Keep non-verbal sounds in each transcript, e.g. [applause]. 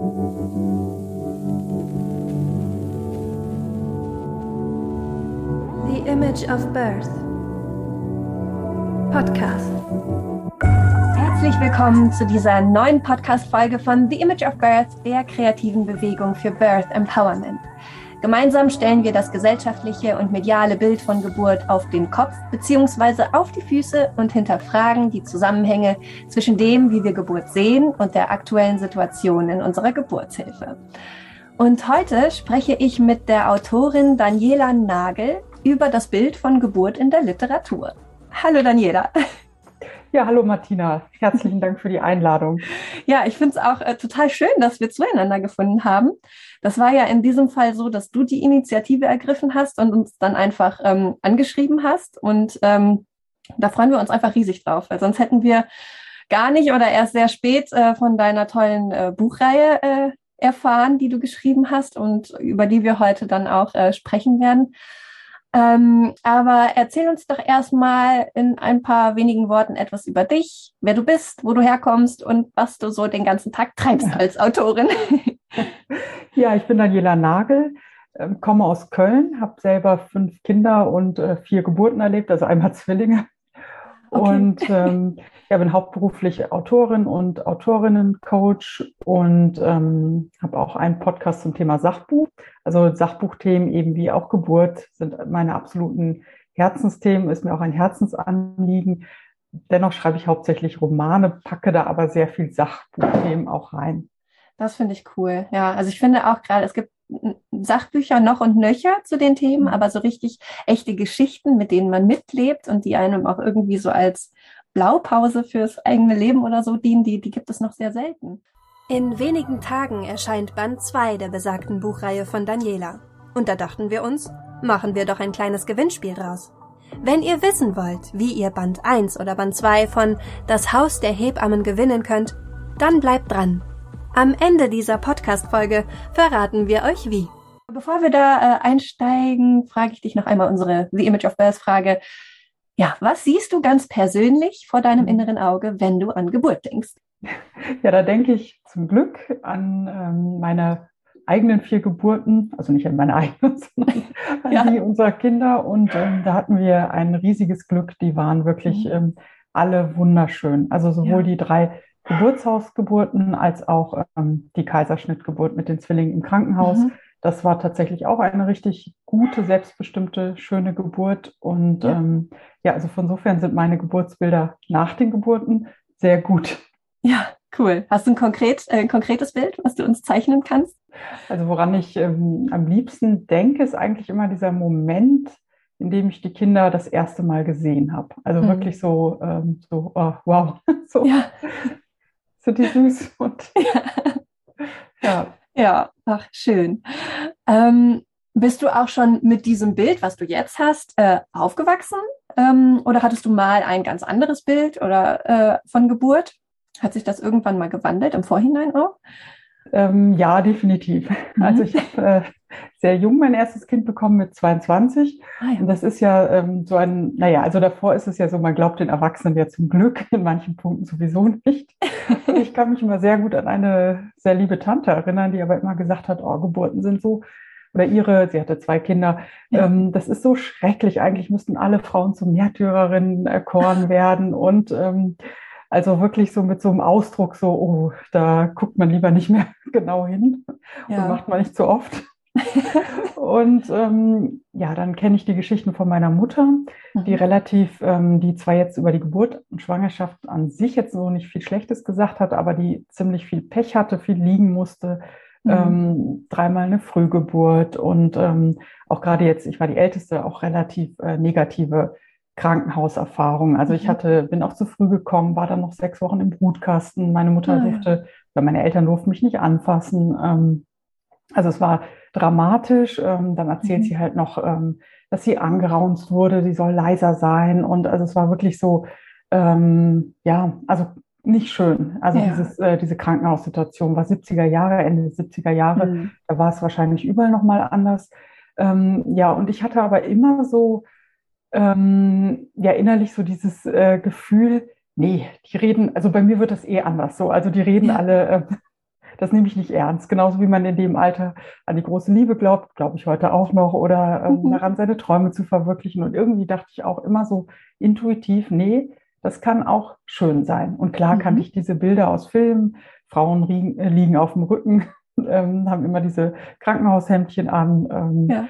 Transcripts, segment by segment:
The Image of Birth Podcast. Herzlich willkommen zu dieser neuen Podcast-Folge von The Image of Birth, der kreativen Bewegung für Birth Empowerment. Gemeinsam stellen wir das gesellschaftliche und mediale Bild von Geburt auf den Kopf bzw. auf die Füße und hinterfragen die Zusammenhänge zwischen dem, wie wir Geburt sehen und der aktuellen Situation in unserer Geburtshilfe. Und heute spreche ich mit der Autorin Daniela Nagel über das Bild von Geburt in der Literatur. Hallo Daniela. [laughs] Ja, hallo Martina. Herzlichen Dank für die Einladung. Ja, ich finde es auch äh, total schön, dass wir zueinander gefunden haben. Das war ja in diesem Fall so, dass du die Initiative ergriffen hast und uns dann einfach ähm, angeschrieben hast. Und ähm, da freuen wir uns einfach riesig drauf, weil sonst hätten wir gar nicht oder erst sehr spät äh, von deiner tollen äh, Buchreihe äh, erfahren, die du geschrieben hast und über die wir heute dann auch äh, sprechen werden. Ähm, aber erzähl uns doch erstmal in ein paar wenigen Worten etwas über dich, wer du bist, wo du herkommst und was du so den ganzen Tag treibst als Autorin. [laughs] Ja, ich bin Daniela Nagel, ähm, komme aus Köln, habe selber fünf Kinder und äh, vier Geburten erlebt, also einmal Zwillinge. Okay. Und ähm, ja, bin hauptberuflich Autorin und Autorinnencoach und ähm, habe auch einen Podcast zum Thema Sachbuch. Also Sachbuchthemen eben wie auch Geburt sind meine absoluten Herzensthemen, ist mir auch ein Herzensanliegen. Dennoch schreibe ich hauptsächlich Romane, packe da aber sehr viel Sachbuchthemen auch rein. Das finde ich cool. Ja, also ich finde auch gerade, es gibt Sachbücher noch und nöcher zu den Themen, mhm. aber so richtig echte Geschichten, mit denen man mitlebt und die einem auch irgendwie so als Blaupause fürs eigene Leben oder so dienen, die, die gibt es noch sehr selten. In wenigen Tagen erscheint Band 2 der besagten Buchreihe von Daniela. Und da dachten wir uns, machen wir doch ein kleines Gewinnspiel draus. Wenn ihr wissen wollt, wie ihr Band 1 oder Band 2 von Das Haus der Hebammen gewinnen könnt, dann bleibt dran. Am Ende dieser Podcast-Folge verraten wir euch wie. Bevor wir da äh, einsteigen, frage ich dich noch einmal unsere The Image of Birth Frage. Ja, was siehst du ganz persönlich vor deinem inneren Auge, wenn du an Geburt denkst? Ja, da denke ich zum Glück an ähm, meine eigenen vier Geburten, also nicht an meine eigenen, [laughs] sondern an ja. die unserer Kinder. Und ähm, da hatten wir ein riesiges Glück. Die waren wirklich mhm. ähm, alle wunderschön. Also sowohl ja. die drei Geburtshausgeburten als auch ähm, die Kaiserschnittgeburt mit den Zwillingen im Krankenhaus. Mhm. Das war tatsächlich auch eine richtig gute, selbstbestimmte, schöne Geburt. Und ja, ähm, ja also von insofern sind meine Geburtsbilder nach den Geburten sehr gut. Ja, cool. Hast du ein, konkret, äh, konkretes Bild, was du uns zeichnen kannst? Also woran ich ähm, am liebsten denke, ist eigentlich immer dieser Moment, in dem ich die Kinder das erste Mal gesehen habe. Also mhm. wirklich so, ähm, so oh, wow, [laughs] so, ja. Sind die süß und ja. ja. Ja, ach, schön. Ähm, bist du auch schon mit diesem Bild, was du jetzt hast, äh, aufgewachsen? Ähm, oder hattest du mal ein ganz anderes Bild oder äh, von Geburt? Hat sich das irgendwann mal gewandelt im Vorhinein auch? Ähm, ja, definitiv. Mhm. Also ich habe äh, sehr jung mein erstes Kind bekommen mit 22. Ah, ja. Und das ist ja ähm, so ein, naja, also davor ist es ja so, man glaubt den Erwachsenen ja zum Glück, [laughs] in manchen Punkten sowieso nicht. Und ich kann mich immer sehr gut an eine sehr liebe Tante erinnern, die aber immer gesagt hat, oh, Geburten sind so, oder ihre, sie hatte zwei Kinder, ja. ähm, das ist so schrecklich. Eigentlich müssten alle Frauen zu Märtyrerinnen erkoren werden. Und ähm, also wirklich so mit so einem Ausdruck, so, oh, da guckt man lieber nicht mehr [laughs] genau hin ja. und macht man nicht so oft. [laughs] und ähm, ja, dann kenne ich die Geschichten von meiner Mutter, mhm. die relativ, ähm, die zwar jetzt über die Geburt und Schwangerschaft an sich jetzt so nicht viel Schlechtes gesagt hat, aber die ziemlich viel Pech hatte, viel liegen musste, mhm. ähm, dreimal eine Frühgeburt und ähm, auch gerade jetzt, ich war die Älteste, auch relativ äh, negative Krankenhauserfahrung. Also ich mhm. hatte, bin auch zu früh gekommen, war dann noch sechs Wochen im Brutkasten. Meine Mutter ah, durfte, oder meine Eltern durften mich nicht anfassen. Ähm, also es war dramatisch. Ähm, dann erzählt mhm. sie halt noch, ähm, dass sie angeraunzt wurde, sie soll leiser sein. Und also es war wirklich so, ähm, ja, also nicht schön. Also ja. dieses, äh, diese Krankenhaussituation war 70er Jahre, Ende der 70er Jahre. Mhm. Da war es wahrscheinlich überall nochmal anders. Ähm, ja, und ich hatte aber immer so, ähm, ja, innerlich so dieses äh, Gefühl, nee, die reden, also bei mir wird das eh anders so. Also die reden ja. alle, äh, das nehme ich nicht ernst. Genauso wie man in dem Alter an die große Liebe glaubt, glaube ich heute auch noch, oder ähm, mhm. daran, seine Träume zu verwirklichen. Und irgendwie dachte ich auch immer so intuitiv, nee, das kann auch schön sein. Und klar mhm. kannte ich diese Bilder aus Filmen. Frauen liegen, äh, liegen auf dem Rücken, [laughs] ähm, haben immer diese Krankenhaushemdchen an, ähm, ja.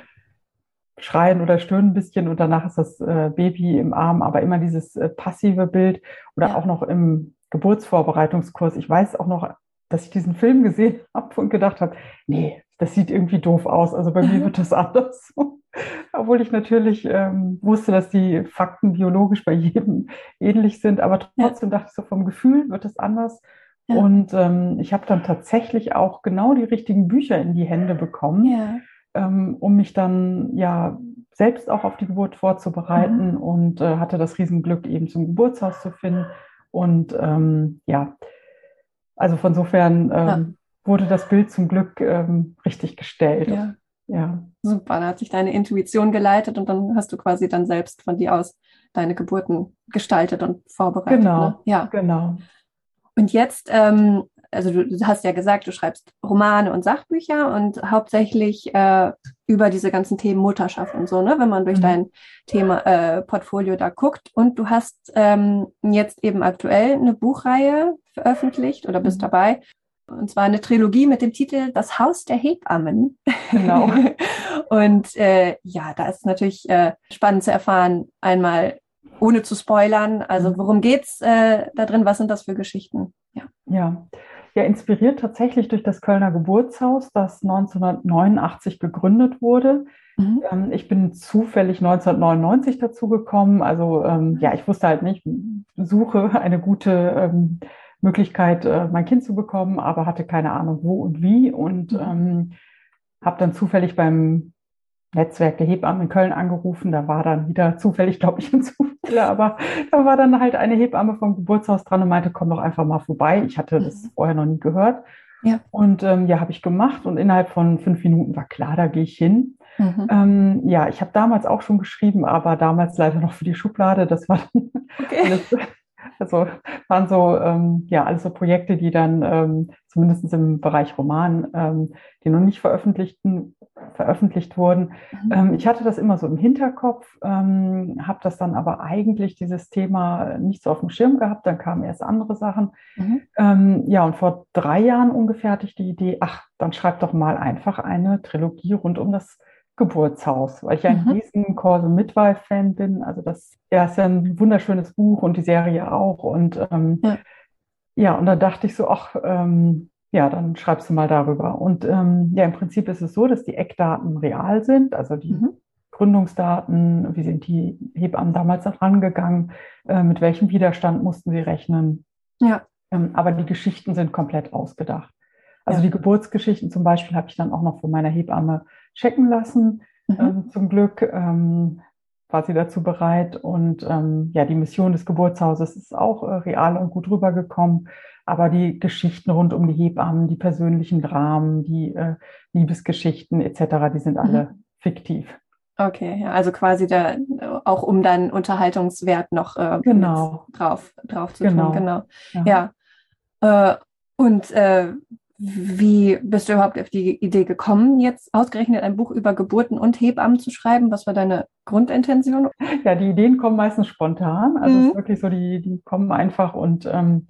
schreien oder stöhnen ein bisschen und danach ist das äh, Baby im Arm, aber immer dieses äh, passive Bild oder ja. auch noch im Geburtsvorbereitungskurs. Ich weiß auch noch, dass ich diesen Film gesehen [laughs] habe und gedacht habe, nee, das sieht irgendwie doof aus. Also bei mir [laughs] wird das anders. [laughs] Obwohl ich natürlich ähm, wusste, dass die Fakten biologisch bei jedem ähnlich sind, aber trotzdem ja. dachte ich so, vom Gefühl wird es anders. Ja. Und ähm, ich habe dann tatsächlich auch genau die richtigen Bücher in die Hände bekommen, ja. ähm, um mich dann ja selbst auch auf die Geburt vorzubereiten mhm. und äh, hatte das Riesenglück, eben zum Geburtshaus zu finden. Und ähm, ja, also von insofern ähm, wurde das Bild zum Glück ähm, richtig gestellt. Ja. ja. Super, da hat sich deine Intuition geleitet und dann hast du quasi dann selbst von dir aus deine Geburten gestaltet und vorbereitet. Genau, ne? ja. genau. Und jetzt, ähm, also du, du, hast ja gesagt, du schreibst Romane und Sachbücher und hauptsächlich äh, über diese ganzen Themen Mutterschaft und so, ne? wenn man durch mhm. dein Thema äh, Portfolio da guckt. Und du hast ähm, jetzt eben aktuell eine Buchreihe veröffentlicht oder bist mhm. dabei. Und zwar eine Trilogie mit dem Titel Das Haus der Hebammen. Genau. [laughs] und äh, ja, da ist natürlich äh, spannend zu erfahren, einmal ohne zu spoilern. Also mhm. worum geht's äh, da drin? Was sind das für Geschichten? Ja. ja. Ja, inspiriert tatsächlich durch das Kölner Geburtshaus, das 1989 gegründet wurde. Mhm. Ähm, ich bin zufällig 1999 dazu gekommen. Also ähm, ja, ich wusste halt nicht, suche eine gute ähm, Möglichkeit, äh, mein Kind zu bekommen, aber hatte keine Ahnung wo und wie und mhm. ähm, habe dann zufällig beim Netzwerk der Hebammen in Köln angerufen. Da war dann wieder zufällig, glaube ich, ein Zufall, aber da war dann halt eine Hebamme vom Geburtshaus dran und meinte, komm doch einfach mal vorbei. Ich hatte das mhm. vorher noch nie gehört. Ja. Und ähm, ja, habe ich gemacht und innerhalb von fünf Minuten war klar, da gehe ich hin. Mhm. Ähm, ja, ich habe damals auch schon geschrieben, aber damals leider noch für die Schublade. Das war dann okay. alles also waren so, ähm, ja, alles so Projekte, die dann ähm, zumindest im Bereich Roman, ähm, die noch nicht veröffentlichten, veröffentlicht wurden. Mhm. Ähm, ich hatte das immer so im Hinterkopf, ähm, habe das dann aber eigentlich dieses Thema nicht so auf dem Schirm gehabt. Dann kamen erst andere Sachen. Mhm. Ähm, ja, und vor drei Jahren ungefähr hatte ich die Idee, ach, dann schreib doch mal einfach eine Trilogie rund um das Geburtshaus, weil ich ein mhm. riesen Corso Midwife-Fan bin. Also das ja, ist ja ein wunderschönes Buch und die Serie auch. Und ähm, ja. ja. und da dachte ich so, ach, ähm, ja, dann schreibst du mal darüber. Und ähm, ja, im Prinzip ist es so, dass die Eckdaten real sind, also die mhm. Gründungsdaten, wie sind die Hebammen damals rangegangen, äh, mit welchem Widerstand mussten sie rechnen. Ja. Ähm, aber die Geschichten sind komplett ausgedacht. Also ja. die Geburtsgeschichten zum Beispiel habe ich dann auch noch von meiner Hebamme checken lassen. Mhm. Ähm, zum Glück ähm, war sie dazu bereit. Und ähm, ja, die Mission des Geburtshauses ist auch äh, real und gut rübergekommen. Aber die Geschichten rund um die Hebammen, die persönlichen Dramen, die äh, Liebesgeschichten etc., die sind mhm. alle fiktiv. Okay, ja, also quasi da auch um dann Unterhaltungswert noch äh, genau. drauf, drauf zu genau. tun. Genau. Ja. ja. Äh, und äh, wie bist du überhaupt auf die Idee gekommen, jetzt ausgerechnet ein Buch über Geburten und Hebammen zu schreiben? Was war deine Grundintention? Ja, die Ideen kommen meistens spontan. Also mhm. es ist wirklich so, die, die kommen einfach und ähm,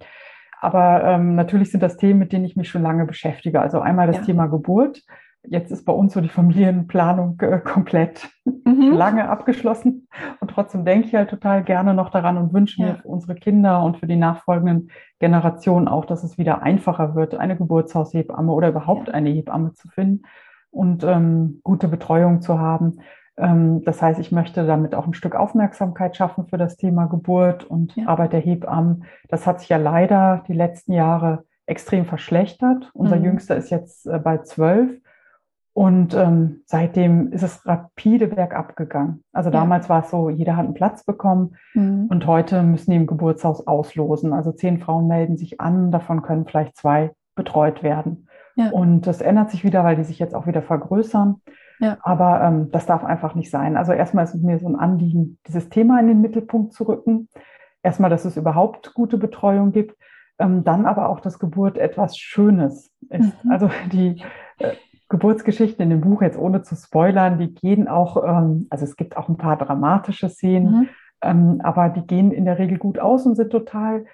aber ähm, natürlich sind das Themen, mit denen ich mich schon lange beschäftige. Also einmal das ja. Thema Geburt, Jetzt ist bei uns so die Familienplanung äh, komplett mhm. lange abgeschlossen. Und trotzdem denke ich halt total gerne noch daran und wünsche mir für unsere Kinder und für die nachfolgenden Generationen auch, dass es wieder einfacher wird, eine Geburtshaushebamme oder überhaupt ja. eine Hebamme zu finden und ähm, gute Betreuung zu haben. Ähm, das heißt, ich möchte damit auch ein Stück Aufmerksamkeit schaffen für das Thema Geburt und ja. Arbeit der Hebammen. Das hat sich ja leider die letzten Jahre extrem verschlechtert. Unser mhm. Jüngster ist jetzt äh, bald zwölf und ähm, seitdem ist es rapide bergab gegangen. Also ja. damals war es so, jeder hat einen Platz bekommen mhm. und heute müssen die im Geburtshaus auslosen. Also zehn Frauen melden sich an, davon können vielleicht zwei betreut werden. Ja. Und das ändert sich wieder, weil die sich jetzt auch wieder vergrößern. Ja. Aber ähm, das darf einfach nicht sein. Also erstmal ist es mir so ein Anliegen, dieses Thema in den Mittelpunkt zu rücken. Erstmal, dass es überhaupt gute Betreuung gibt. Ähm, dann aber auch, dass Geburt etwas Schönes ist. Mhm. Also die äh, Geburtsgeschichten in dem Buch, jetzt ohne zu spoilern, die gehen auch, ähm, also es gibt auch ein paar dramatische Szenen, mhm. ähm, aber die gehen in der Regel gut aus und sind total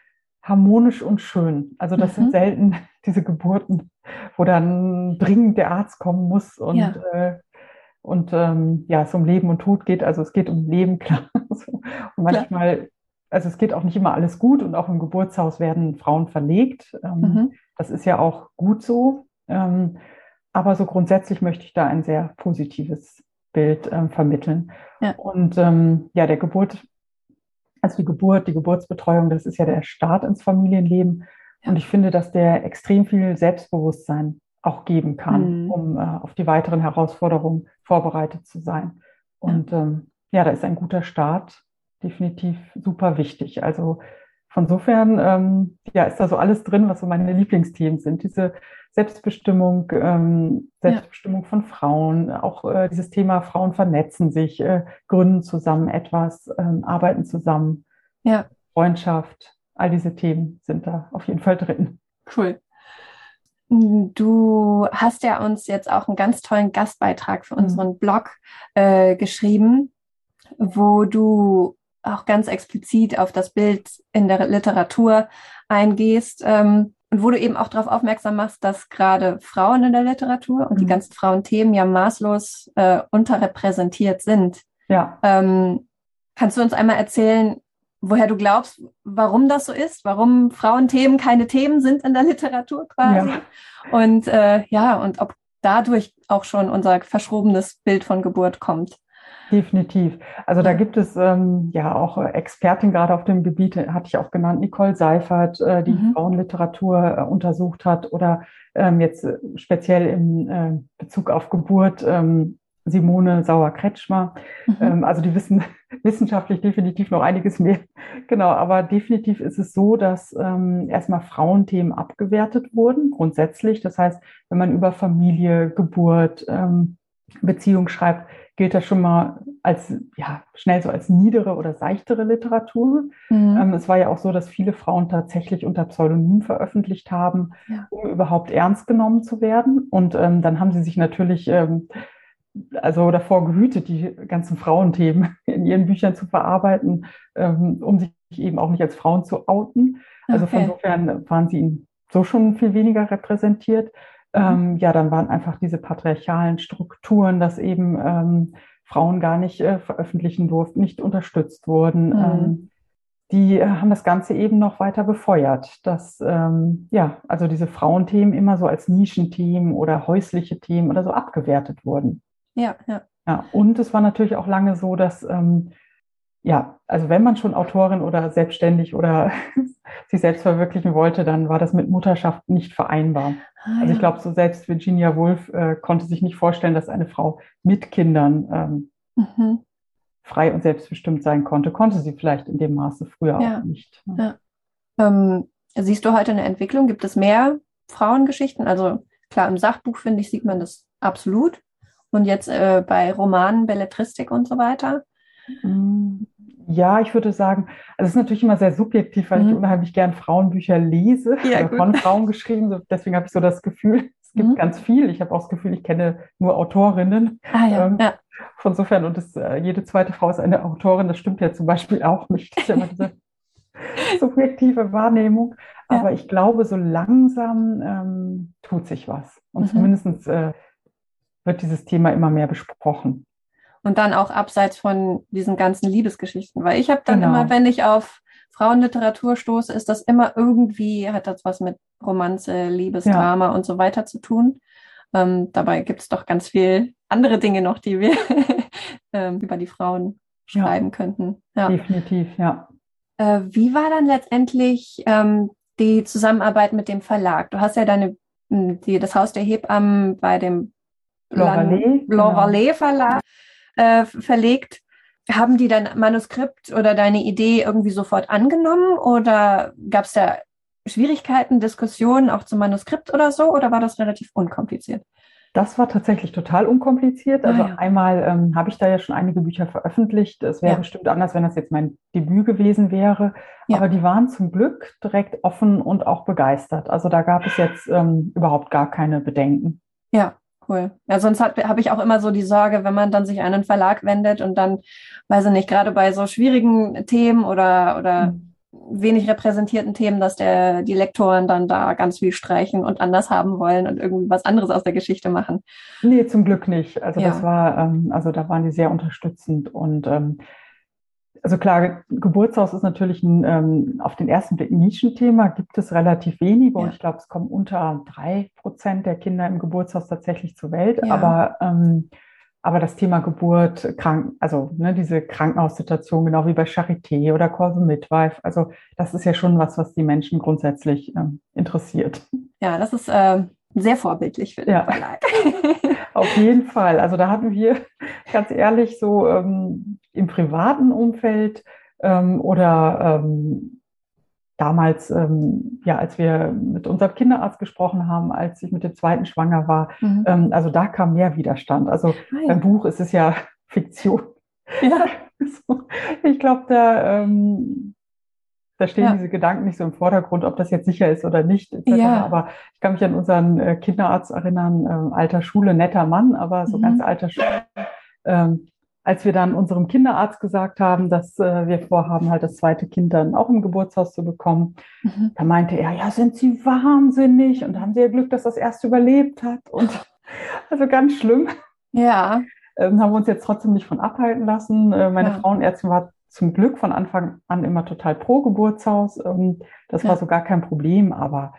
harmonisch und schön. Also das mhm. sind selten [laughs] diese Geburten, wo dann dringend der Arzt kommen muss und ja. äh, und ähm, ja, es um Leben und Tod geht. Also es geht um Leben, [laughs] klar. und manchmal, klar. also es geht auch nicht immer alles gut und auch im Geburtshaus werden Frauen verlegt. Ähm, mhm. Das ist ja auch gut so. Ähm, aber so grundsätzlich möchte ich da ein sehr positives Bild ähm, vermitteln. Ja. Und ähm, ja, der Geburt, also die Geburt, die Geburtsbetreuung, das ist ja der Start ins Familienleben. Ja. Und ich finde, dass der extrem viel Selbstbewusstsein auch geben kann, mhm. um äh, auf die weiteren Herausforderungen vorbereitet zu sein. Und ja. Ähm, ja, da ist ein guter Start definitiv super wichtig. Also von insofern ähm, ja, ist da so alles drin, was so meine Lieblingsthemen sind. Diese Selbstbestimmung, ähm, Selbstbestimmung ja. von Frauen, auch äh, dieses Thema Frauen vernetzen sich, äh, gründen zusammen etwas, ähm, arbeiten zusammen, ja. Freundschaft, all diese Themen sind da auf jeden Fall drin. Cool. Du hast ja uns jetzt auch einen ganz tollen Gastbeitrag für mhm. unseren Blog äh, geschrieben, wo du auch ganz explizit auf das Bild in der Literatur eingehst ähm, und wo du eben auch darauf aufmerksam machst, dass gerade Frauen in der Literatur und mhm. die ganzen Frauenthemen ja maßlos äh, unterrepräsentiert sind. Ja. Ähm, kannst du uns einmal erzählen, woher du glaubst, warum das so ist, warum Frauenthemen keine Themen sind in der Literatur quasi. Ja. Und äh, ja, und ob dadurch auch schon unser verschrobenes Bild von Geburt kommt. Definitiv. Also da gibt es ähm, ja auch Expertin gerade auf dem Gebiet, hatte ich auch genannt, Nicole Seifert, äh, die mhm. Frauenliteratur äh, untersucht hat oder ähm, jetzt äh, speziell im äh, Bezug auf Geburt ähm, Simone Sauer-Kretschmer. Mhm. Ähm, also die wissen [laughs] wissenschaftlich definitiv noch einiges mehr. [laughs] Genau, aber definitiv ist es so, dass ähm, erstmal Frauenthemen abgewertet wurden, grundsätzlich. Das heißt, wenn man über Familie, Geburt, ähm, Beziehung schreibt, gilt das schon mal als, ja, schnell so als niedere oder seichtere Literatur. Mhm. Ähm, es war ja auch so, dass viele Frauen tatsächlich unter Pseudonym veröffentlicht haben, ja. um überhaupt ernst genommen zu werden. Und ähm, dann haben sie sich natürlich ähm, also davor gehütet, die ganzen Frauenthemen [laughs] in ihren Büchern zu verarbeiten, ähm, um sich eben auch nicht als Frauen zu outen. Also okay. von insofern waren sie so schon viel weniger repräsentiert. Mhm. Ähm, ja, dann waren einfach diese patriarchalen Strukturen, dass eben ähm, Frauen gar nicht äh, veröffentlichen durften, nicht unterstützt wurden. Mhm. Ähm, die äh, haben das Ganze eben noch weiter befeuert, dass ähm, ja, also diese Frauenthemen immer so als Nischenthemen oder häusliche Themen oder so abgewertet wurden. Ja, ja. Ja, und es war natürlich auch lange so, dass ähm, ja, also wenn man schon Autorin oder selbstständig oder [laughs] sich selbst verwirklichen wollte, dann war das mit Mutterschaft nicht vereinbar. Ah, also ich glaube, so selbst Virginia Woolf äh, konnte sich nicht vorstellen, dass eine Frau mit Kindern ähm, mhm. frei und selbstbestimmt sein konnte. Konnte sie vielleicht in dem Maße früher ja. auch nicht. Ne? Ja. Ähm, siehst du heute eine Entwicklung? Gibt es mehr Frauengeschichten? Also klar, im Sachbuch, finde ich, sieht man das absolut. Und jetzt äh, bei Romanen, Belletristik und so weiter? Mm, ja, ich würde sagen, also es ist natürlich immer sehr subjektiv, weil mhm. ich unheimlich gern Frauenbücher lese, ja, von Frauen geschrieben. Deswegen habe ich so das Gefühl, [laughs] es gibt mhm. ganz viel. Ich habe auch das Gefühl, ich kenne nur Autorinnen. Ah, ja, ähm, ja. Von insofern, und das, äh, jede zweite Frau ist eine Autorin, das stimmt ja zum Beispiel auch nicht. Das ist ja immer diese [laughs] subjektive Wahrnehmung. Aber ja. ich glaube, so langsam ähm, tut sich was. Und mhm. zumindest äh, wird dieses Thema immer mehr besprochen. Und dann auch abseits von diesen ganzen Liebesgeschichten, weil ich habe dann genau. immer, wenn ich auf Frauenliteratur stoße, ist das immer irgendwie, hat das was mit Romanze, Liebesdrama ja. und so weiter zu tun. Ähm, dabei gibt es doch ganz viel andere Dinge noch, die wir [laughs] ähm, über die Frauen schreiben ja. könnten. Ja. Definitiv, ja. Äh, wie war dann letztendlich ähm, die Zusammenarbeit mit dem Verlag? Du hast ja deine, die, das Haus der Hebammen bei dem Blanc Vallée genau. Verlag äh, verlegt. Haben die dein Manuskript oder deine Idee irgendwie sofort angenommen oder gab es da Schwierigkeiten, Diskussionen auch zum Manuskript oder so oder war das relativ unkompliziert? Das war tatsächlich total unkompliziert. Also ah, ja. einmal ähm, habe ich da ja schon einige Bücher veröffentlicht. Es wäre ja. bestimmt anders, wenn das jetzt mein Debüt gewesen wäre. Ja. Aber die waren zum Glück direkt offen und auch begeistert. Also da gab es jetzt ähm, überhaupt gar keine Bedenken. Ja, cool. Ja, sonst habe ich auch immer so die Sorge, wenn man dann sich an einen Verlag wendet und dann, weiß ich nicht, gerade bei so schwierigen Themen oder, oder mhm wenig repräsentierten Themen, dass der, die Lektoren dann da ganz viel streichen und anders haben wollen und irgendwie was anderes aus der Geschichte machen. Nee, zum Glück nicht. Also ja. das war, ähm, also da waren die sehr unterstützend und ähm, also klar, Geburtshaus ist natürlich ein ähm, auf den ersten Blick Nischenthema, gibt es relativ wenige ja. und ich glaube, es kommen unter drei Prozent der Kinder im Geburtshaus tatsächlich zur Welt. Ja. Aber ähm, aber das Thema Geburt, krank, also ne, diese Krankenhaussituation, genau wie bei Charité oder Corso Midwife, also das ist ja schon was, was die Menschen grundsätzlich ähm, interessiert. Ja, das ist äh, sehr vorbildlich für den ja. Verlag. [laughs] Auf jeden Fall. Also da hatten wir [laughs] ganz ehrlich so ähm, im privaten Umfeld ähm, oder ähm, damals, ähm, ja, als wir mit unserem Kinderarzt gesprochen haben, als ich mit dem zweiten schwanger war, mhm. ähm, also da kam mehr Widerstand. Also Nein. beim Buch ist es ja [laughs] Fiktion. Ja. ich glaube, da, ähm, da stehen ja. diese Gedanken nicht so im Vordergrund, ob das jetzt sicher ist oder nicht. Ja. Aber ich kann mich an unseren äh, Kinderarzt erinnern, äh, alter Schule, netter Mann, aber so mhm. ganz alter Schule. Ähm, als wir dann unserem Kinderarzt gesagt haben, dass äh, wir vorhaben, halt das zweite Kind dann auch im Geburtshaus zu bekommen, mhm. da meinte er, ja, sind Sie wahnsinnig und haben Sie ja Glück, dass das erste überlebt hat und [laughs] also ganz schlimm. Ja. Ähm, haben wir uns jetzt trotzdem nicht von abhalten lassen. Äh, meine ja. Frauenärztin war zum Glück von Anfang an immer total pro Geburtshaus. Ähm, das ja. war so gar kein Problem, aber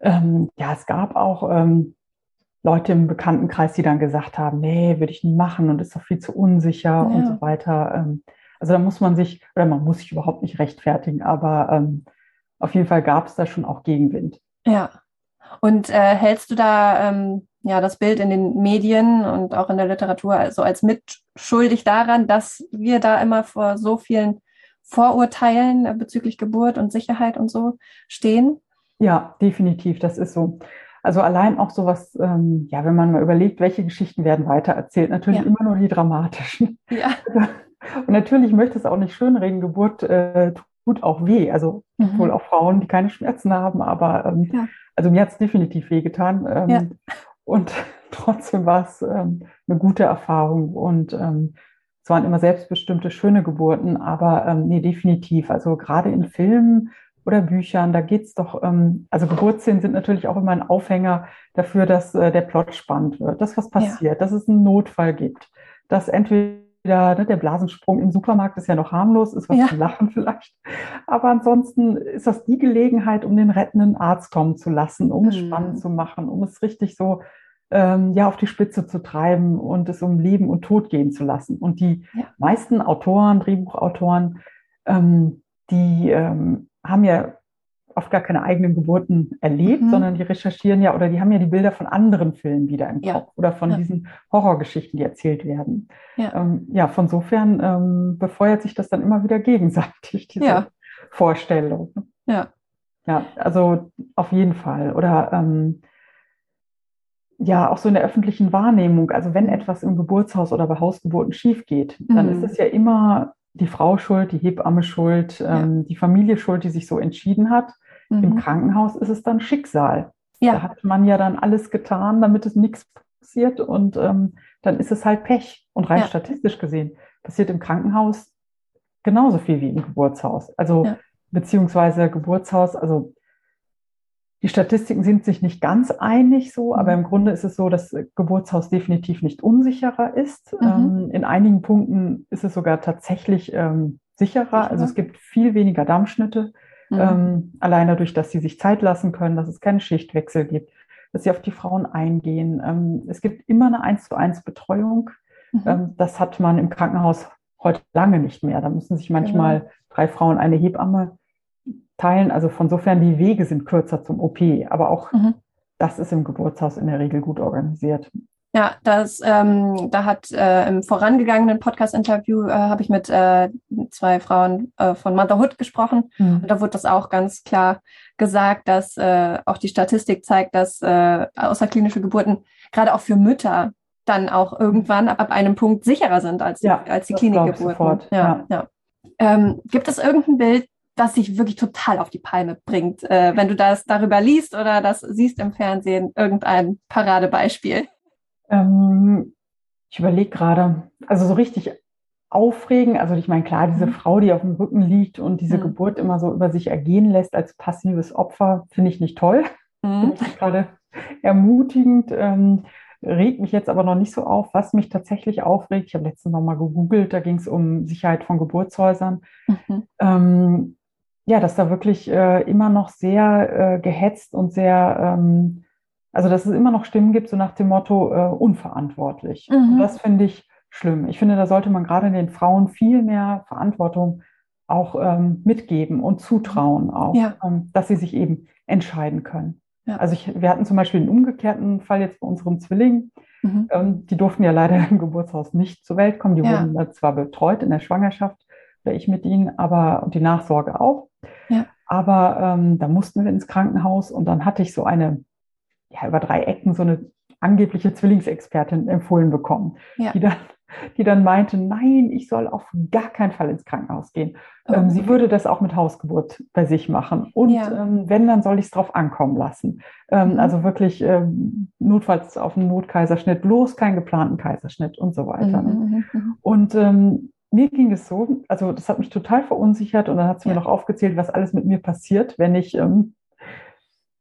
ähm, ja, es gab auch ähm, Leute im Bekanntenkreis, die dann gesagt haben, nee, würde ich nie machen und ist doch viel zu unsicher ja. und so weiter. Ähm, also da muss man sich, oder man muss sich überhaupt nicht rechtfertigen, aber ähm, auf jeden Fall gab es da schon auch Gegenwind. Ja. Und äh, hältst du da ähm, ja das Bild in den Medien und auch in der Literatur also als mitschuldig daran, dass wir da immer vor so vielen Vorurteilen äh, bezüglich Geburt und Sicherheit und so stehen? Ja, definitiv, das ist so. Also allein auch sowas, ähm, ja, wenn man mal überlegt, welche Geschichten werden weitererzählt, natürlich ja. immer nur die dramatischen. Ja. [laughs] Und natürlich möchte es auch nicht schönreden, Geburt äh, tut auch weh. Also mhm. wohl auch Frauen, die keine Schmerzen haben, aber ähm, ja. also mir hat es definitiv wehgetan. Ähm, ja. Und [laughs] trotzdem war es ähm, eine gute Erfahrung. Und ähm, es waren immer selbstbestimmte, schöne Geburten, aber ähm, nee, definitiv. Also gerade in Filmen oder Büchern. Da geht es doch, ähm, also Geburtsszenen sind natürlich auch immer ein Aufhänger dafür, dass äh, der Plot spannend wird, dass was passiert, ja. dass es einen Notfall gibt, dass entweder ne, der Blasensprung im Supermarkt ist ja noch harmlos, ist was ja. zu lachen [laughs] vielleicht. Aber ansonsten ist das die Gelegenheit, um den rettenden Arzt kommen zu lassen, um mhm. es spannend zu machen, um es richtig so ähm, ja auf die Spitze zu treiben und es um Leben und Tod gehen zu lassen. Und die ja. meisten Autoren, Drehbuchautoren, ähm, die ähm, haben ja oft gar keine eigenen Geburten erlebt, mhm. sondern die recherchieren ja oder die haben ja die Bilder von anderen Filmen wieder im ja. Kopf oder von ja. diesen Horrorgeschichten, die erzählt werden. Ja, ähm, ja von sofern ähm, befeuert sich das dann immer wieder gegenseitig, diese. Vorstellung. Ja. Ja, also auf jeden Fall. Oder ähm, ja, auch so in der öffentlichen Wahrnehmung. Also wenn etwas im Geburtshaus oder bei Hausgeburten schief geht, dann mhm. ist es ja immer die Frau schuld, die Hebamme schuld, ja. ähm, die Familie schuld, die sich so entschieden hat. Mhm. Im Krankenhaus ist es dann Schicksal. Ja. Da hat man ja dann alles getan, damit es nichts passiert und ähm, dann ist es halt Pech. Und rein ja. statistisch gesehen passiert im Krankenhaus genauso viel wie im Geburtshaus. Also beziehungsweise Geburtshaus, also die Statistiken sind sich nicht ganz einig so, aber mhm. im Grunde ist es so, dass Geburtshaus definitiv nicht unsicherer ist. Mhm. Ähm, in einigen Punkten ist es sogar tatsächlich ähm, sicherer. Also es gibt viel weniger Dammschnitte, mhm. ähm, allein dadurch, dass sie sich Zeit lassen können, dass es keine Schichtwechsel gibt, dass sie auf die Frauen eingehen. Ähm, es gibt immer eine eins zu eins Betreuung. Mhm. Ähm, das hat man im Krankenhaus heute lange nicht mehr. Da müssen sich manchmal genau. drei Frauen eine Hebamme teilen. Also von sofern die Wege sind kürzer zum OP, aber auch mhm. das ist im Geburtshaus in der Regel gut organisiert. Ja, das, ähm, da hat äh, im vorangegangenen Podcast-Interview äh, habe ich mit äh, zwei Frauen äh, von Motherhood gesprochen mhm. und da wurde das auch ganz klar gesagt, dass äh, auch die Statistik zeigt, dass äh, außerklinische Geburten gerade auch für Mütter dann auch irgendwann ab, ab einem Punkt sicherer sind als die, ja, als die Klinikgeburten. Ja, ja. ja. Ähm, gibt es irgendein Bild, das sich wirklich total auf die Palme bringt, äh, wenn du das darüber liest oder das siehst im Fernsehen, irgendein Paradebeispiel? Ähm, ich überlege gerade, also so richtig aufregen, also ich meine, klar, diese mhm. Frau, die auf dem Rücken liegt und diese mhm. Geburt immer so über sich ergehen lässt als passives Opfer, finde ich nicht toll. Mhm. Finde ich gerade ermutigend. Ähm, regt mich jetzt aber noch nicht so auf, was mich tatsächlich aufregt. Ich habe letztens noch mal gegoogelt, da ging es um Sicherheit von Geburtshäusern. Mhm. Ähm, ja, dass da wirklich äh, immer noch sehr äh, gehetzt und sehr ähm, also, dass es immer noch Stimmen gibt, so nach dem Motto äh, unverantwortlich. Mhm. Und das finde ich schlimm. Ich finde, da sollte man gerade den Frauen viel mehr Verantwortung auch ähm, mitgeben und zutrauen, auch, ja. ähm, dass sie sich eben entscheiden können. Ja. Also ich, wir hatten zum Beispiel einen umgekehrten Fall jetzt bei unserem Zwilling. Mhm. Ähm, die durften ja leider im Geburtshaus nicht zur Welt kommen. Die ja. wurden zwar betreut in der Schwangerschaft, ich mit ihnen, aber und die Nachsorge auch. Ja. Aber ähm, da mussten wir ins Krankenhaus und dann hatte ich so eine ja, über drei Ecken so eine angebliche Zwillingsexpertin empfohlen bekommen, ja. die, dann, die dann meinte, nein, ich soll auf gar keinen Fall ins Krankenhaus gehen. Oh. Ähm, sie würde das auch mit Hausgeburt bei sich machen. Und ja. ähm, wenn, dann soll ich es drauf ankommen lassen. Ähm, mhm. Also wirklich ähm, notfalls auf einen Notkaiserschnitt, bloß keinen geplanten Kaiserschnitt und so weiter. Ne? Mhm. mhm, mhm. Und ähm, mir ging es so, also das hat mich total verunsichert und dann hat sie ja. mir noch aufgezählt, was alles mit mir passiert, wenn ich ähm,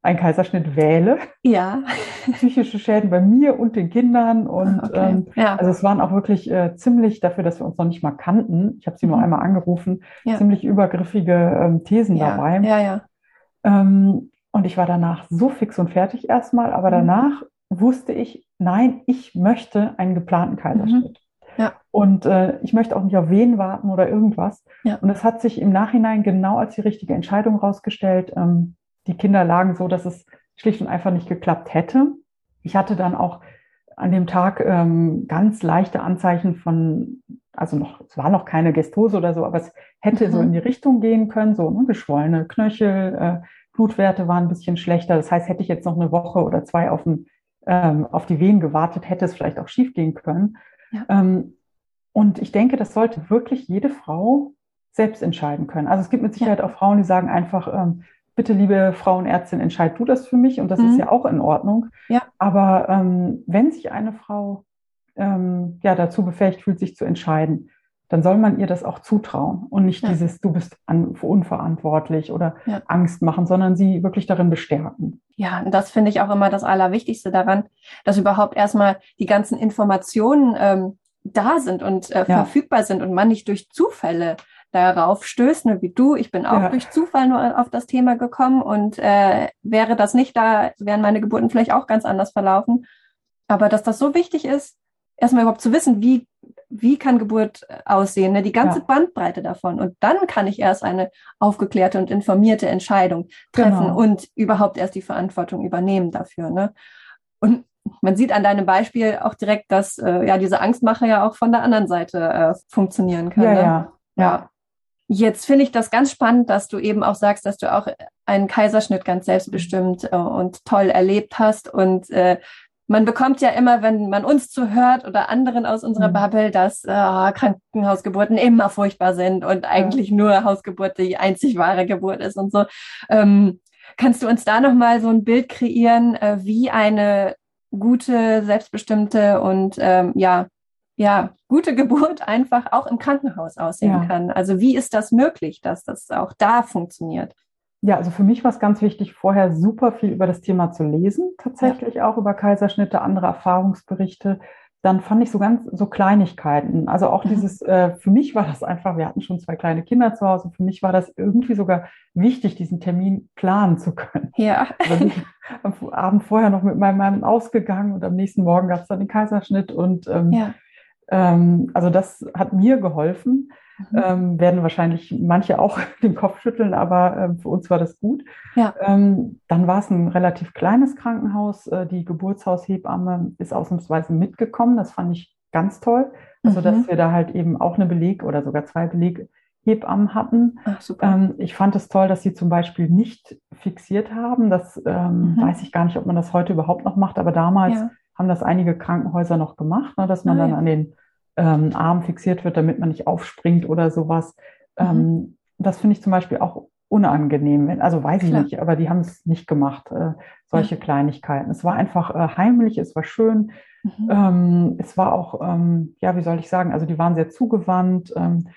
einen Kaiserschnitt wähle. Ja. [laughs] Psychische Schäden bei mir und den Kindern. Und okay. ähm, ja. also es waren auch wirklich äh, ziemlich dafür, dass wir uns noch nicht mal kannten. Ich habe sie mhm. nur einmal angerufen, ja. ziemlich übergriffige ähm, Thesen dabei. Ja, ja. Ähm, und ich war danach so fix und fertig erstmal, aber mhm. danach wusste ich, nein, ich möchte einen geplanten Kaiserschnitt. Mhm. Ja. Und äh, ich möchte auch nicht auf wen warten oder irgendwas. Ja. Und es hat sich im Nachhinein genau als die richtige Entscheidung rausgestellt. Ähm, die Kinder lagen so, dass es schlicht und einfach nicht geklappt hätte. Ich hatte dann auch an dem Tag ähm, ganz leichte Anzeichen von, also noch, es war noch keine Gestose oder so, aber es hätte mhm. so in die Richtung gehen können, so ne, geschwollene Knöchel, äh, Blutwerte waren ein bisschen schlechter. Das heißt, hätte ich jetzt noch eine Woche oder zwei auf, den, ähm, auf die Wehen gewartet, hätte es vielleicht auch schief gehen können. Ja. Ähm, und ich denke, das sollte wirklich jede Frau selbst entscheiden können. Also es gibt mit Sicherheit ja. auch Frauen, die sagen einfach, ähm, bitte, liebe Frauenärztin, entscheid du das für mich und das mhm. ist ja auch in Ordnung. Ja. Aber ähm, wenn sich eine Frau ähm, ja dazu befähigt fühlt, sich zu entscheiden, dann soll man ihr das auch zutrauen und nicht ja. dieses, du bist an, unverantwortlich oder ja. Angst machen, sondern sie wirklich darin bestärken. Ja, und das finde ich auch immer das Allerwichtigste daran, dass überhaupt erstmal die ganzen Informationen ähm, da sind und äh, ja. verfügbar sind und man nicht durch Zufälle darauf stößt, ne, wie du. Ich bin auch ja. durch Zufall nur auf das Thema gekommen und äh, wäre das nicht da, wären meine Geburten vielleicht auch ganz anders verlaufen. Aber dass das so wichtig ist, erstmal überhaupt zu wissen, wie, wie kann Geburt aussehen, ne? die ganze ja. Bandbreite davon. Und dann kann ich erst eine aufgeklärte und informierte Entscheidung treffen genau. und überhaupt erst die Verantwortung übernehmen dafür. Ne? Und man sieht an deinem Beispiel auch direkt, dass äh, ja diese Angstmache ja auch von der anderen Seite äh, funktionieren kann. Ja, ne? ja, ja. Jetzt finde ich das ganz spannend, dass du eben auch sagst, dass du auch einen Kaiserschnitt ganz selbstbestimmt äh, und toll erlebt hast. Und äh, man bekommt ja immer, wenn man uns zuhört oder anderen aus unserer mhm. Bubble, dass äh, Krankenhausgeburten immer furchtbar sind und eigentlich ja. nur Hausgeburt die einzig wahre Geburt ist und so. Ähm, kannst du uns da nochmal so ein Bild kreieren, äh, wie eine gute, selbstbestimmte und ähm, ja, ja, gute Geburt einfach auch im Krankenhaus aussehen ja. kann. Also wie ist das möglich, dass das auch da funktioniert? Ja, also für mich war es ganz wichtig, vorher super viel über das Thema zu lesen, tatsächlich ja. auch über Kaiserschnitte, andere Erfahrungsberichte. Dann fand ich so ganz so Kleinigkeiten. Also auch mhm. dieses, äh, für mich war das einfach, wir hatten schon zwei kleine Kinder zu Hause, für mich war das irgendwie sogar wichtig, diesen Termin planen zu können. Ja. Also am Abend vorher noch mit meinem Mann ausgegangen und am nächsten Morgen gab es dann den Kaiserschnitt und ähm, ja ähm, also das hat mir geholfen. Mhm. ähm, werden wahrscheinlich manche auch [laughs] den Kopf schütteln, aber äh, für uns war das gut. Ja. Ähm, dann war es ein relativ kleines Krankenhaus. Äh, die Geburtshaushebamme ist ausnahmsweise mitgekommen. Das fand ich ganz toll. Also, mhm. dass wir da halt eben auch eine Beleg oder sogar zwei Beleghebammen hatten. Ach, super. Ähm, ich fand es toll, dass sie zum Beispiel nicht fixiert haben. Das ähm, mhm. weiß ich gar nicht, ob man das heute überhaupt noch macht, aber damals ja. haben das einige Krankenhäuser noch gemacht, ne, dass man ah, dann ja. an den ähm, Arm fixiert wird, damit man nicht aufspringt oder sowas. Mhm. Ähm, das finde ich zum Beispiel auch unangenehm. Also weiß ich Klar. nicht, aber die haben es nicht gemacht, äh, solche ja. Kleinigkeiten. Es war einfach äh, heimlich, es war schön. Mhm. Ähm, es war auch, ähm, ja, wie soll ich sagen, also die waren sehr zugewandt. Ähm,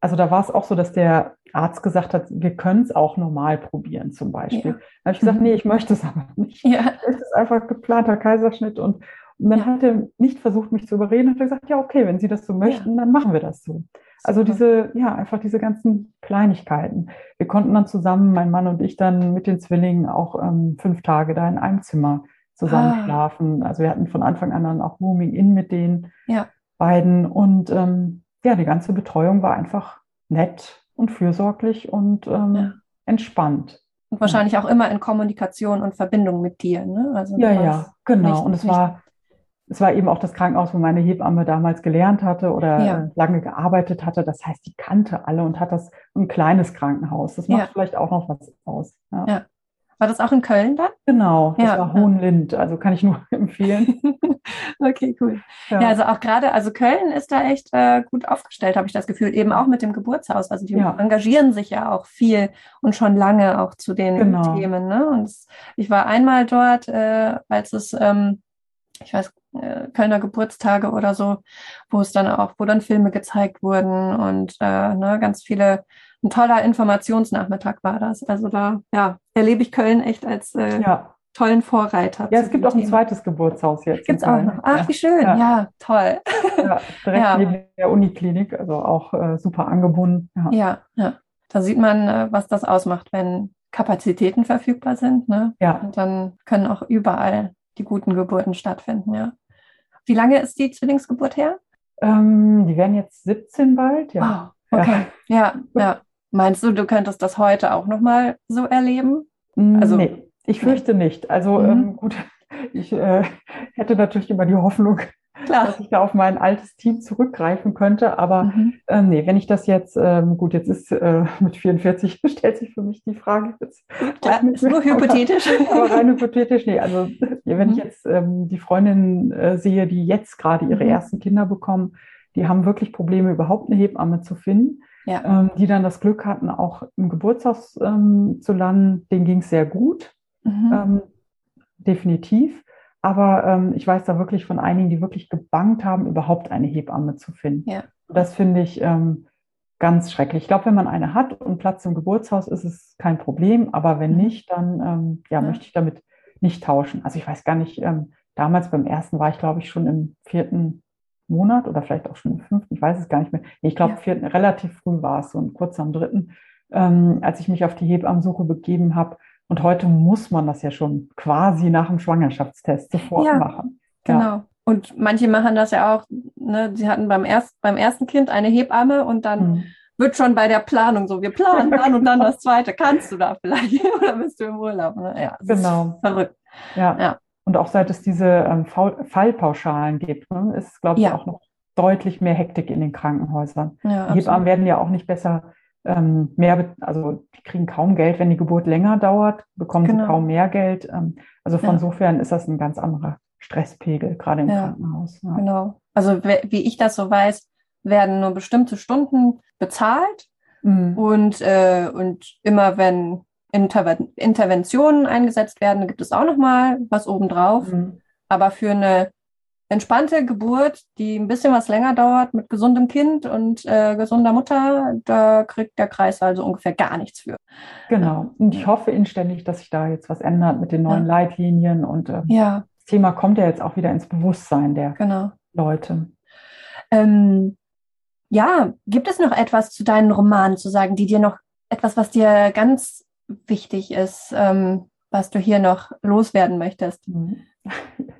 also da war es auch so, dass der Arzt gesagt hat, wir können es auch normal probieren zum Beispiel. Ja. Da habe ich gesagt, mhm. nee, ich möchte es aber nicht. Ja. Es ist einfach geplanter Kaiserschnitt und und dann hat er nicht versucht, mich zu überreden, hat er gesagt, ja, okay, wenn Sie das so möchten, dann machen wir das so. Also diese, ja, einfach diese ganzen Kleinigkeiten. Wir konnten dann zusammen, mein Mann und ich, dann mit den Zwillingen auch ähm, fünf Tage da in einem Zimmer zusammen ah. schlafen. Also wir hatten von Anfang an dann auch Rooming in mit den ja. beiden. Und ähm, ja, die ganze Betreuung war einfach nett und fürsorglich und ähm, ja. entspannt. Und wahrscheinlich auch immer in Kommunikation und Verbindung mit dir, ne? Also ja, ja, genau. Und es war es war eben auch das Krankenhaus, wo meine Hebamme damals gelernt hatte oder ja. Lange gearbeitet hatte. Das heißt, die kannte alle und hat das ein kleines Krankenhaus. Das macht ja. vielleicht auch noch was aus. Ja. ja. War das auch in Köln dann? Genau, das war Hohenlind, also kann ich nur [laughs] empfehlen. [laughs] okay, cool. Ja. also auch gerade, also Köln ist da echt äh, gut aufgestellt, habe ich das Gefühl, eben auch mit dem Geburtshaus. Also die engagieren sich ja auch viel und schon lange auch zu den genau. Themen. Ne? Und ich war einmal dort, äh, als es ähm, ich weiß, äh, Kölner Geburtstage oder so, wo es dann auch, wo dann Filme gezeigt wurden und äh, ne, ganz viele, ein toller Informationsnachmittag war das. Also da, ja, erlebe ich Köln echt als äh, ja. tollen Vorreiter. Ja, es gibt auch ein zweites Geburtshaus jetzt. Gibt es auch noch. Ach, ja. wie schön. Ja, ja toll. Ja, direkt neben der Uniklinik, also auch äh, super angebunden. Ja. ja, Da sieht man, äh, was das ausmacht, wenn Kapazitäten verfügbar sind. Ne? Ja. Und dann können auch überall die guten Geburten stattfinden, ja. Wie lange ist die Zwillingsgeburt her? Ähm, die werden jetzt 17 bald, ja. Oh, okay, ja. ja, ja. Meinst du, du könntest das heute auch nochmal so erleben? Also, nee, ich fürchte nee. nicht. Also mhm. ähm, gut, ich äh, hätte natürlich immer die Hoffnung, Klar. dass ich da auf mein altes Team zurückgreifen könnte. Aber mhm. ähm, nee, wenn ich das jetzt, ähm, gut, jetzt ist äh, mit 44, [laughs] stellt sich für mich die Frage jetzt. Klar, ist nur hypothetisch. Aber, aber rein hypothetisch, nee. Also wenn mhm. ich jetzt ähm, die Freundin äh, sehe, die jetzt gerade ihre mhm. ersten Kinder bekommen, die haben wirklich Probleme, überhaupt eine Hebamme zu finden. Ja. Ähm, die dann das Glück hatten, auch im Geburtshaus ähm, zu landen. Denen ging es sehr gut. Mhm. Ähm, definitiv. Aber ähm, ich weiß da wirklich von einigen, die wirklich gebangt haben, überhaupt eine Hebamme zu finden. Ja. Das finde ich ähm, ganz schrecklich. Ich glaube, wenn man eine hat und Platz im Geburtshaus ist, es kein Problem. Aber wenn mhm. nicht, dann ja, ja, möchte ich damit nicht tauschen. Also ich weiß gar nicht, ähm, damals beim ersten war ich, glaube ich, schon im vierten Monat oder vielleicht auch schon im fünften, ich weiß es gar nicht mehr. Ich glaube, ja. relativ früh war es, so kurz am dritten, ähm, als ich mich auf die Hebammensuche begeben habe. Und heute muss man das ja schon quasi nach dem Schwangerschaftstest sofort ja, machen. Genau. Ja. Und manche machen das ja auch, ne, sie hatten beim, erst, beim ersten Kind eine Hebamme und dann hm. Wird schon bei der Planung so, wir planen dann und dann [laughs] das zweite. Kannst du da vielleicht [laughs] oder bist du im Urlaub? Ne? Ja, genau. verrückt. Ja. ja. Und auch seit es diese ähm, Fallpauschalen gibt, ne, ist, glaube ich, ja. auch noch deutlich mehr Hektik in den Krankenhäusern. Ja, die Hebammen werden ja auch nicht besser ähm, mehr, also die kriegen kaum Geld, wenn die Geburt länger dauert, bekommen genau. sie kaum mehr Geld. Ähm, also von ja. sofern ist das ein ganz anderer Stresspegel, gerade im Krankenhaus. Genau. Also wie ich das so weiß, werden nur bestimmte Stunden bezahlt mhm. und, äh, und immer wenn Interven Interventionen eingesetzt werden, gibt es auch nochmal was obendrauf. Mhm. Aber für eine entspannte Geburt, die ein bisschen was länger dauert, mit gesundem Kind und äh, gesunder Mutter, da kriegt der Kreis also ungefähr gar nichts für. Genau. Und ich hoffe inständig, dass sich da jetzt was ändert mit den neuen ja. Leitlinien und äh, ja. das Thema kommt ja jetzt auch wieder ins Bewusstsein der genau. Leute. Ähm, ja, gibt es noch etwas zu deinen Romanen zu sagen, die dir noch etwas, was dir ganz wichtig ist, ähm, was du hier noch loswerden möchtest? Mhm.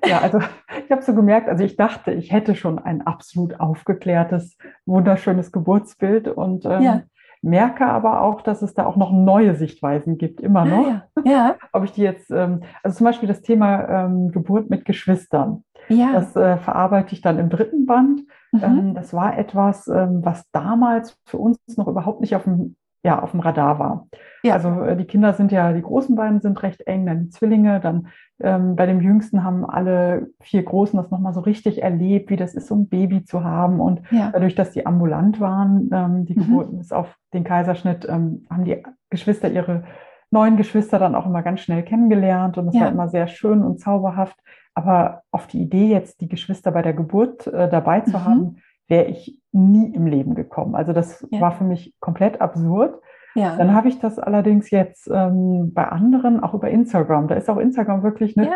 Ja, also [laughs] ich habe so gemerkt, also ich dachte, ich hätte schon ein absolut aufgeklärtes wunderschönes Geburtsbild und ähm, ja. merke aber auch, dass es da auch noch neue Sichtweisen gibt, immer ah, noch. Ja. ja. [laughs] Ob ich die jetzt, ähm, also zum Beispiel das Thema ähm, Geburt mit Geschwistern. Ja. Das äh, verarbeite ich dann im dritten Band. Mhm. Ähm, das war etwas, ähm, was damals für uns noch überhaupt nicht auf dem ja, auf dem Radar war. Ja. Also äh, die Kinder sind ja, die großen beiden sind recht eng, dann die Zwillinge, dann ähm, bei dem Jüngsten haben alle vier Großen das nochmal so richtig erlebt, wie das ist, so ein Baby zu haben. Und ja. dadurch, dass die ambulant waren, ähm, die mhm. Geburten ist auf den Kaiserschnitt, ähm, haben die Geschwister ihre neuen Geschwister dann auch immer ganz schnell kennengelernt und das ja. war immer sehr schön und zauberhaft. Aber auf die Idee, jetzt die Geschwister bei der Geburt äh, dabei zu mhm. haben, wäre ich nie im Leben gekommen. Also das ja. war für mich komplett absurd. Ja. Dann habe ich das allerdings jetzt ähm, bei anderen, auch über Instagram. Da ist auch Instagram wirklich eine.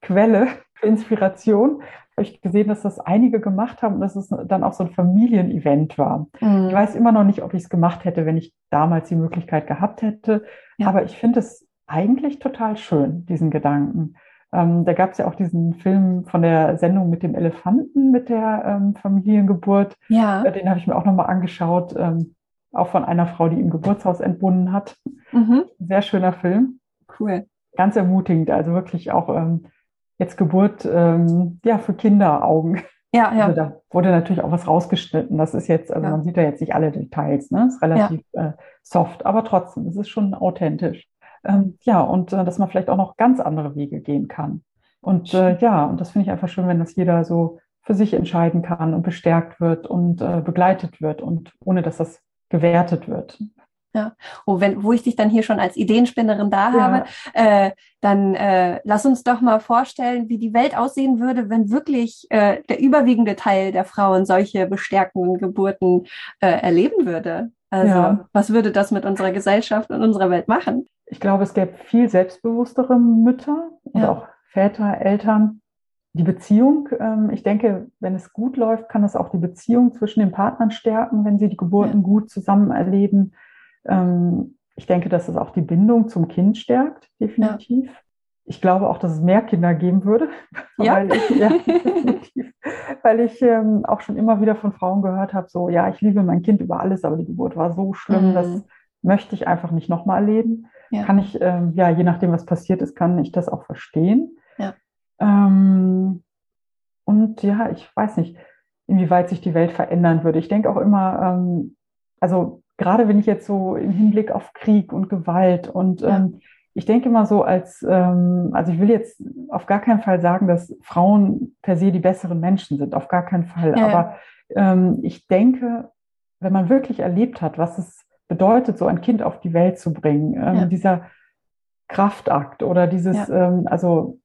Quelle für Inspiration. Habe ich gesehen, dass das einige gemacht haben und dass es dann auch so ein Familienevent war. Mhm. Ich weiß immer noch nicht, ob ich es gemacht hätte, wenn ich damals die Möglichkeit gehabt hätte. Ja. Aber ich finde es eigentlich total schön, diesen Gedanken. Ähm, da gab es ja auch diesen Film von der Sendung mit dem Elefanten, mit der ähm, Familiengeburt. Ja. Äh, den habe ich mir auch nochmal angeschaut, ähm, auch von einer Frau, die im Geburtshaus entbunden hat. Mhm. Sehr schöner Film. Cool. Ganz ermutigend, also wirklich auch ähm, jetzt Geburt ähm, ja, für Kinderaugen. Ja, ja. Also da wurde natürlich auch was rausgeschnitten. Das ist jetzt, also ja. man sieht da jetzt nicht alle Details, ne? Ist relativ ja. äh, soft, aber trotzdem, es ist schon authentisch. Ähm, ja, und äh, dass man vielleicht auch noch ganz andere Wege gehen kann. Und äh, ja, und das finde ich einfach schön, wenn das jeder so für sich entscheiden kann und bestärkt wird und äh, begleitet wird und ohne dass das gewertet wird. Ja, oh, wenn, wo ich dich dann hier schon als Ideenspinnerin da ja. habe, äh, dann äh, lass uns doch mal vorstellen, wie die Welt aussehen würde, wenn wirklich äh, der überwiegende Teil der Frauen solche bestärkenden Geburten äh, erleben würde. Also ja. was würde das mit unserer Gesellschaft und unserer Welt machen? Ich glaube, es gäbe viel selbstbewusstere Mütter und ja. auch Väter, Eltern. Die Beziehung, ähm, ich denke, wenn es gut läuft, kann es auch die Beziehung zwischen den Partnern stärken, wenn sie die Geburten gut zusammen erleben. Ähm, ich denke, dass es auch die Bindung zum Kind stärkt, definitiv. Ja. Ich glaube auch, dass es mehr Kinder geben würde, [laughs] ja. weil ich, ja, [laughs] weil ich ähm, auch schon immer wieder von Frauen gehört habe, so, ja, ich liebe mein Kind über alles, aber die Geburt war so schlimm, mhm. das möchte ich einfach nicht nochmal erleben. Ja. Kann ich, ähm, ja, je nachdem, was passiert ist, kann ich das auch verstehen. Ja. Ähm, und ja, ich weiß nicht, inwieweit sich die Welt verändern würde. Ich denke auch immer, ähm, also gerade wenn ich jetzt so im Hinblick auf Krieg und Gewalt und ja. ähm, ich denke mal so als, ähm, also ich will jetzt auf gar keinen Fall sagen, dass Frauen per se die besseren Menschen sind, auf gar keinen Fall. Ja. Aber ähm, ich denke, wenn man wirklich erlebt hat, was es bedeutet, so ein Kind auf die Welt zu bringen, ähm, ja. dieser Kraftakt oder dieses, ja. ähm, also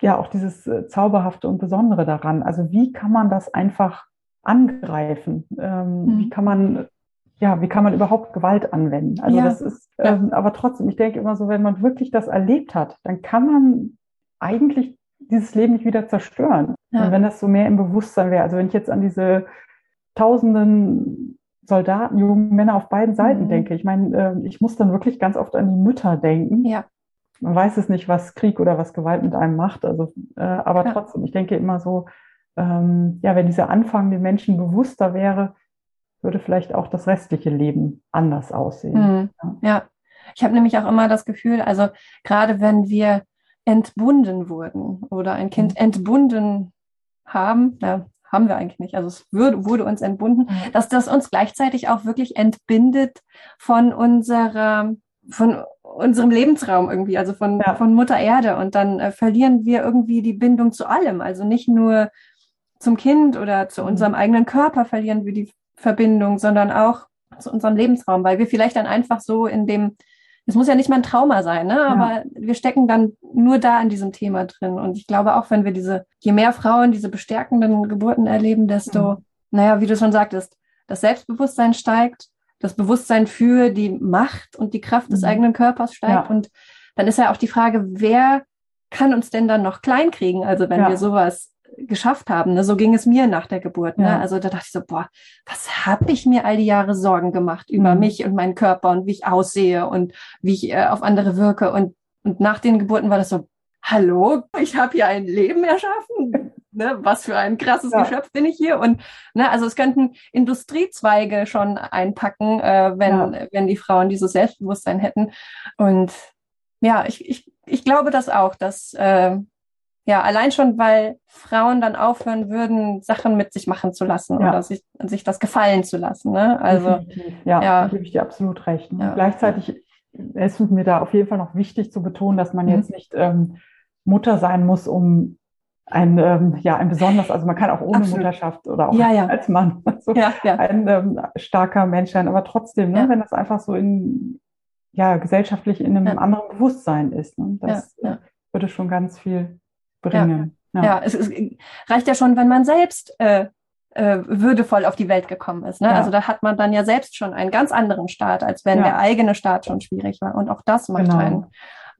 ja, auch dieses äh, Zauberhafte und Besondere daran. Also wie kann man das einfach angreifen? Ähm, mhm. Wie kann man ja, wie kann man überhaupt Gewalt anwenden? Also ja. das ist, ähm, ja. aber trotzdem, ich denke immer so, wenn man wirklich das erlebt hat, dann kann man eigentlich dieses Leben nicht wieder zerstören. Ja. Und wenn das so mehr im Bewusstsein wäre, also wenn ich jetzt an diese tausenden Soldaten, jungen Männer auf beiden Seiten mhm. denke, ich meine, äh, ich muss dann wirklich ganz oft an die Mütter denken. Ja. Man weiß es nicht, was Krieg oder was Gewalt mit einem macht. Also, äh, aber trotzdem, ich denke immer so, ähm, ja, wenn dieser Anfang den Menschen bewusster wäre, würde vielleicht auch das restliche Leben anders aussehen. Mhm. Ja. ich habe nämlich auch immer das Gefühl, also gerade wenn wir entbunden wurden oder ein Kind mhm. entbunden haben, ja, haben wir eigentlich nicht, also es würde, wurde uns entbunden, mhm. dass das uns gleichzeitig auch wirklich entbindet von unserer, von unserem Lebensraum irgendwie, also von, ja. von Mutter Erde. Und dann äh, verlieren wir irgendwie die Bindung zu allem. Also nicht nur zum Kind oder zu mhm. unserem eigenen Körper verlieren wir die Verbindung, sondern auch zu unserem Lebensraum, weil wir vielleicht dann einfach so in dem, es muss ja nicht mal ein Trauma sein, ne? aber ja. wir stecken dann nur da in diesem Thema drin. Und ich glaube auch, wenn wir diese, je mehr Frauen diese bestärkenden Geburten erleben, desto, mhm. naja, wie du schon sagtest, das Selbstbewusstsein steigt, das Bewusstsein für die Macht und die Kraft des mhm. eigenen Körpers steigt. Ja. Und dann ist ja auch die Frage, wer kann uns denn dann noch klein kriegen? Also wenn ja. wir sowas geschafft haben. Ne? So ging es mir nach der Geburt. Ne? Also da dachte ich so, boah, was habe ich mir all die Jahre Sorgen gemacht über mhm. mich und meinen Körper und wie ich aussehe und wie ich äh, auf andere wirke. Und, und nach den Geburten war das so, hallo, ich habe hier ein Leben erschaffen. [laughs] ne, was für ein krasses ja. Geschöpf bin ich hier? Und ne, also es könnten Industriezweige schon einpacken, äh, wenn, ja. wenn die Frauen dieses Selbstbewusstsein hätten. Und ja, ich, ich, ich glaube das auch, dass äh, ja, allein schon, weil Frauen dann aufhören würden, Sachen mit sich machen zu lassen ja. oder sich, sich das gefallen zu lassen. Ne? Also, Definitiv. ja, ja. gebe ich dir absolut recht. Ne? Ja. Gleichzeitig ist mir da auf jeden Fall noch wichtig zu betonen, dass man mhm. jetzt nicht ähm, Mutter sein muss, um ein, ähm, ja, ein besonders, also man kann auch ohne Absolut. Mutterschaft oder auch ja, ja. als Mann [laughs] so ja, ein ähm, starker Mensch sein, aber trotzdem, ne, wenn das einfach so in, ja, gesellschaftlich in einem anderen Bewusstsein ist, ne, das würde schon ganz viel bringen. Ja, ja. es, es, reicht ja schon, wenn man selbst äh, äh, würdevoll auf die Welt gekommen ist. Ne? Ja. Also da hat man dann ja selbst schon einen ganz anderen Start, als wenn ja. der eigene Start schon schwierig war. Und auch das macht genau. einen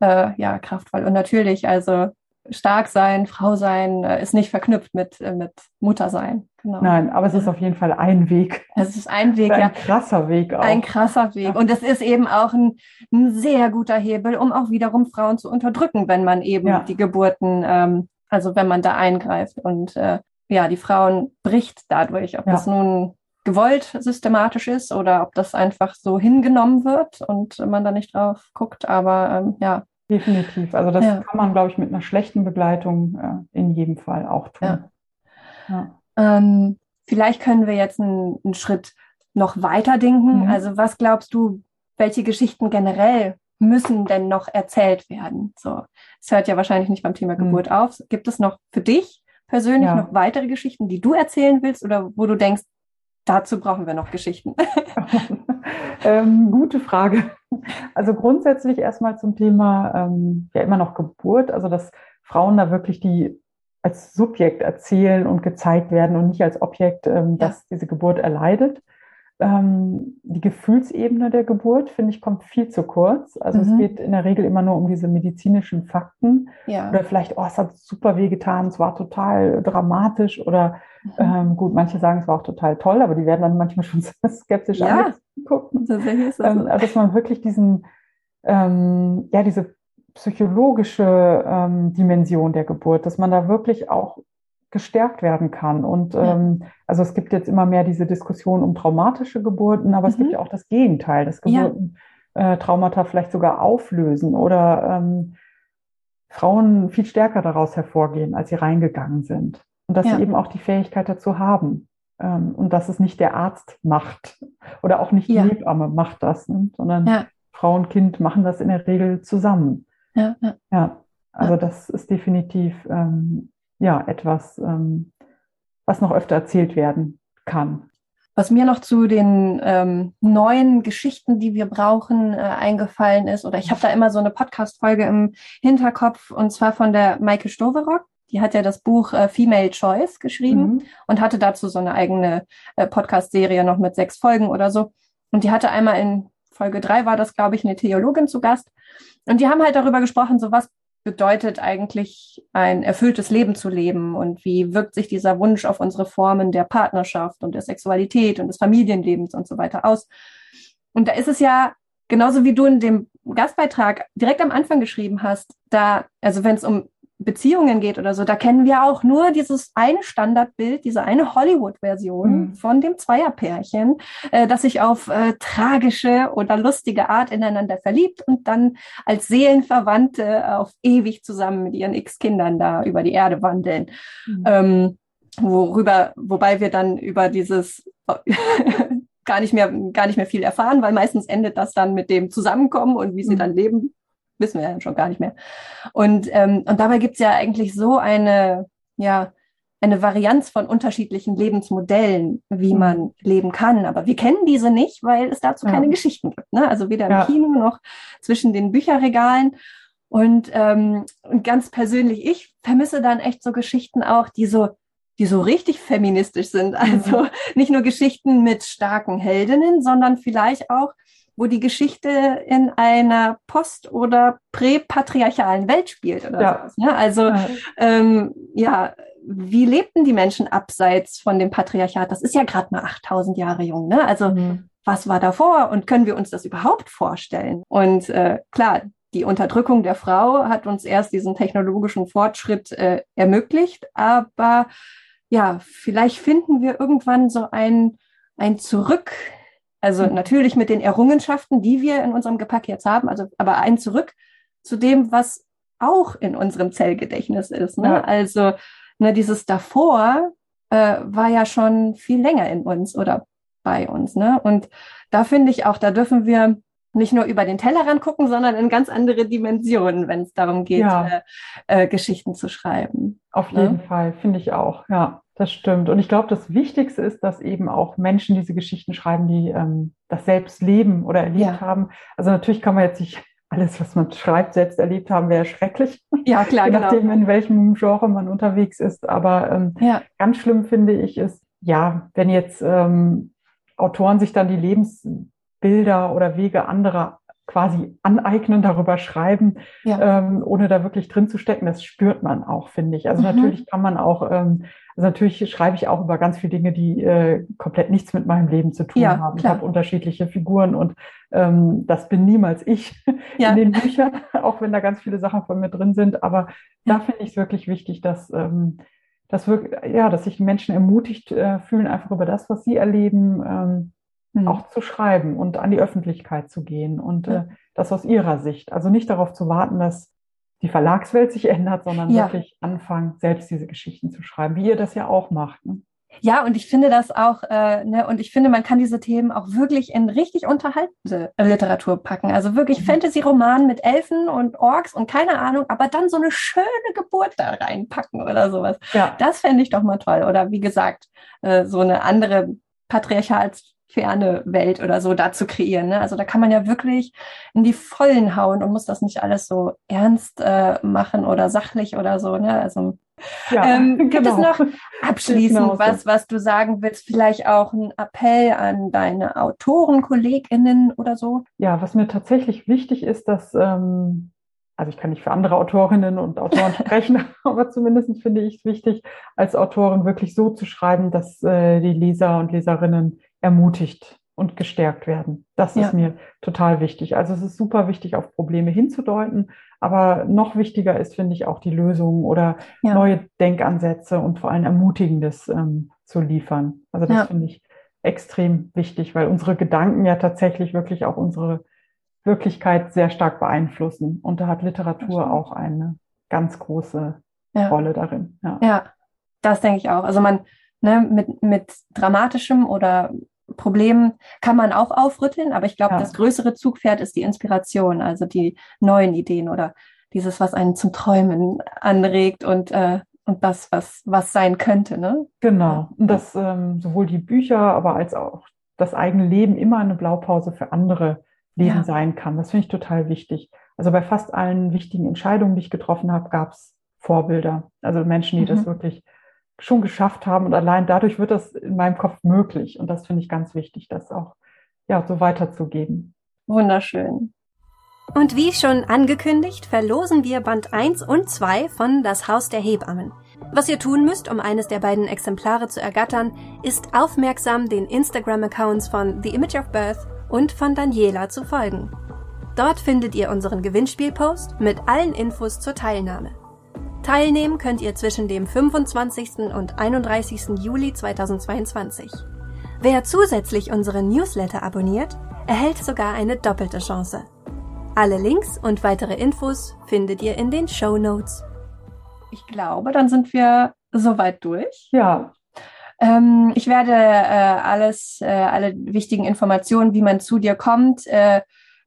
äh, ja kraftvoll. Und natürlich, also stark sein, Frau sein, äh, ist nicht verknüpft mit, äh, mit Mutter sein. Genau. Nein, aber es ist auf jeden Fall ein Weg. Es ist ein Weg, ein ja. Ein krasser Weg auch. Ein krasser Weg. Ja. Und es ist eben auch ein, ein, sehr guter Hebel, um auch wiederum Frauen zu unterdrücken, wenn man eben ja. die Geburten, ähm, also wenn man da eingreift. Und äh, ja, die Frauen bricht dadurch, ob ja. das nun gewollt systematisch ist oder ob das einfach so hingenommen wird und man da nicht drauf guckt. Aber ähm, ja, Definitiv. Also das ja. kann man, glaube ich, mit einer schlechten Begleitung äh, in jedem Fall auch tun. Ja. ja. Ähm, vielleicht können wir jetzt einen, einen Schritt noch weiter denken. Mhm. Also was glaubst du, welche Geschichten generell müssen denn noch erzählt werden? So, es hört ja wahrscheinlich nicht beim Thema mhm. Geburt auf. Gibt es noch für dich persönlich noch weitere Geschichten, die du erzählen willst oder wo du denkst, dazu brauchen wir noch Geschichten? [laughs] ähm, gute Frage. Also grundsätzlich erstmal zum Thema ähm, ja immer noch Geburt, also dass Frauen da wirklich die als Subjekt erzählen und gezeigt werden und nicht als Objekt, ähm, ja. das diese Geburt erleidet. Ähm, die Gefühlsebene der Geburt, finde ich, kommt viel zu kurz. Also mhm. es geht in der Regel immer nur um diese medizinischen Fakten. Ja. Oder vielleicht, oh, es hat super weh getan, es war total dramatisch. Oder mhm. ähm, gut, manche sagen, es war auch total toll, aber die werden dann manchmal schon [laughs] skeptisch ja. Tatsächlich ist das ähm, so. dass man wirklich diesen, ähm, ja, diese psychologische ähm, Dimension der Geburt, dass man da wirklich auch gestärkt werden kann. Und ja. ähm, also es gibt jetzt immer mehr diese Diskussion um traumatische Geburten, aber mhm. es gibt mhm. ja auch das Gegenteil, dass Geburten ja. äh, Traumata vielleicht sogar auflösen oder ähm, Frauen viel stärker daraus hervorgehen, als sie reingegangen sind. Und dass ja. sie eben auch die Fähigkeit dazu haben. Ähm, und dass es nicht der Arzt macht oder auch nicht die Hebamme macht das, ne? sondern Frau und Kind machen das in der Regel zusammen. Ja, ja. also das ist definitiv ähm, ja etwas, ähm, was noch öfter erzählt werden kann. Was mir noch zu den ähm, neuen Geschichten, die wir brauchen, äh, eingefallen ist, oder ich habe da immer so eine Podcast-Folge im Hinterkopf, und zwar von der Maike Stoverock. Die hat ja das Buch äh, Female Choice geschrieben mhm. und hatte dazu so eine eigene äh, Podcast-Serie noch mit sechs Folgen oder so. Und die hatte einmal in Folge drei war das, glaube ich, eine Theologin zu Gast. Und die haben halt darüber gesprochen, so was bedeutet eigentlich ein erfülltes Leben zu leben und wie wirkt sich dieser Wunsch auf unsere Formen der Partnerschaft und der Sexualität und des Familienlebens und so weiter aus. Und da ist es ja genauso wie du in dem Gastbeitrag direkt am Anfang geschrieben hast, da, also wenn es um Beziehungen geht oder so, da kennen wir auch nur dieses eine Standardbild, diese eine Hollywood-Version mhm. von dem Zweierpärchen, äh, das sich auf äh, tragische oder lustige Art ineinander verliebt und dann als Seelenverwandte auf ewig zusammen mit ihren X-Kindern da über die Erde wandeln. Mhm. Ähm, worüber, wobei wir dann über dieses [laughs] gar nicht mehr, gar nicht mehr viel erfahren, weil meistens endet das dann mit dem Zusammenkommen und wie sie mhm. dann leben, wissen wir ja schon gar nicht mehr. Und, ähm, und dabei gibt es ja eigentlich so eine, ja, eine Varianz von unterschiedlichen Lebensmodellen, wie mhm. man leben kann. Aber wir kennen diese nicht, weil es dazu ja. keine Geschichten gibt. Ne? Also weder ja. im Kino noch zwischen den Bücherregalen. Und, ähm, und ganz persönlich, ich vermisse dann echt so Geschichten auch, die so, die so richtig feministisch sind. Also mhm. nicht nur Geschichten mit starken Heldinnen, sondern vielleicht auch wo die Geschichte in einer post- oder präpatriarchalen Welt spielt oder ja. sowas. Ne? Also ja. Ähm, ja, wie lebten die Menschen abseits von dem Patriarchat? Das ist ja gerade mal 8000 Jahre jung. Ne? Also mhm. was war davor und können wir uns das überhaupt vorstellen? Und äh, klar, die Unterdrückung der Frau hat uns erst diesen technologischen Fortschritt äh, ermöglicht, aber ja, vielleicht finden wir irgendwann so ein, ein Zurück, also natürlich mit den Errungenschaften, die wir in unserem Gepäck jetzt haben, also aber ein Zurück zu dem, was auch in unserem Zellgedächtnis ist. Ne? Ja. Also ne, dieses davor äh, war ja schon viel länger in uns oder bei uns. Ne? Und da finde ich auch, da dürfen wir nicht nur über den Tellerrand gucken, sondern in ganz andere Dimensionen, wenn es darum geht, ja. äh, äh, Geschichten zu schreiben. Auf jeden ne? Fall, finde ich auch. Ja, das stimmt. Und ich glaube, das Wichtigste ist, dass eben auch Menschen diese Geschichten schreiben, die ähm, das selbst leben oder erlebt ja. haben. Also natürlich kann man jetzt nicht alles, was man schreibt, selbst erlebt haben, wäre schrecklich. Ja, klar, [laughs] Je genau. nachdem, genau. in welchem Genre man unterwegs ist. Aber ähm, ja. ganz schlimm finde ich ist, ja, wenn jetzt ähm, Autoren sich dann die Lebensbilder oder Wege anderer quasi aneignen, darüber schreiben, ja. ähm, ohne da wirklich drin zu stecken. Das spürt man auch, finde ich. Also mhm. natürlich kann man auch, ähm, also natürlich schreibe ich auch über ganz viele Dinge, die äh, komplett nichts mit meinem Leben zu tun ja, haben. Klar. Ich habe unterschiedliche Figuren und ähm, das bin niemals ich [laughs] ja. in den Büchern, [laughs] auch wenn da ganz viele Sachen von mir drin sind. Aber da finde ich es wirklich wichtig, dass ähm, dass wirklich, ja, dass sich Menschen ermutigt äh, fühlen, einfach über das, was sie erleben, ähm, mhm. auch zu schreiben und an die Öffentlichkeit zu gehen und ja. äh, das aus ihrer Sicht. Also nicht darauf zu warten, dass die Verlagswelt sich [laughs] ändert, sondern ja. wirklich anfangen, selbst diese Geschichten zu schreiben, wie ihr das ja auch macht. Ne? Ja, und ich finde das auch, äh, ne, und ich finde, man kann diese Themen auch wirklich in richtig unterhaltende Literatur packen. Also wirklich mhm. Fantasy-Roman mit Elfen und Orks und keine Ahnung, aber dann so eine schöne Geburt da reinpacken oder sowas. Ja. Das fände ich doch mal toll. Oder wie gesagt, äh, so eine andere Patriarchals ferne Welt oder so da zu kreieren. Ne? Also da kann man ja wirklich in die Vollen hauen und muss das nicht alles so ernst äh, machen oder sachlich oder so. Ne? Also ja, ähm, [laughs] gibt genau. es noch [laughs] abschließend was, was du sagen willst? Vielleicht auch ein Appell an deine Autoren, KollegInnen oder so? Ja, was mir tatsächlich wichtig ist, dass ähm, also ich kann nicht für andere Autorinnen und Autoren [laughs] sprechen, aber zumindest finde ich es wichtig, als Autorin wirklich so zu schreiben, dass äh, die Leser und Leserinnen ermutigt und gestärkt werden. Das ja. ist mir total wichtig. Also es ist super wichtig, auf Probleme hinzudeuten, aber noch wichtiger ist, finde ich, auch die Lösungen oder ja. neue Denkansätze und vor allem Ermutigendes ähm, zu liefern. Also das ja. finde ich extrem wichtig, weil unsere Gedanken ja tatsächlich wirklich auch unsere Wirklichkeit sehr stark beeinflussen. Und da hat Literatur auch eine ganz große Rolle darin. Ja. das denke ich auch. Also man, ne, mit, mit dramatischem oder Problemen kann man auch aufrütteln, aber ich glaube, ja. das größere Zugpferd ist die Inspiration, also die neuen Ideen oder dieses, was einen zum Träumen anregt und, äh, und das, was, was sein könnte. Ne? Genau. Und dass ähm, sowohl die Bücher, aber als auch das eigene Leben immer eine Blaupause für andere Leben ja. sein kann. Das finde ich total wichtig. Also bei fast allen wichtigen Entscheidungen, die ich getroffen habe, gab es Vorbilder. Also Menschen, die mhm. das wirklich schon geschafft haben und allein dadurch wird das in meinem Kopf möglich. Und das finde ich ganz wichtig, das auch ja, so weiterzugeben. Wunderschön. Und wie schon angekündigt, verlosen wir Band 1 und 2 von Das Haus der Hebammen. Was ihr tun müsst, um eines der beiden Exemplare zu ergattern, ist aufmerksam den Instagram-Accounts von The Image of Birth und von Daniela zu folgen. Dort findet ihr unseren Gewinnspielpost mit allen Infos zur Teilnahme. Teilnehmen könnt ihr zwischen dem 25. und 31. Juli 2022. Wer zusätzlich unseren Newsletter abonniert, erhält sogar eine doppelte Chance. Alle Links und weitere Infos findet ihr in den Show Notes. Ich glaube, dann sind wir soweit durch. Ja. Ähm, ich werde äh, alles, äh, alle wichtigen Informationen, wie man zu dir kommt, äh,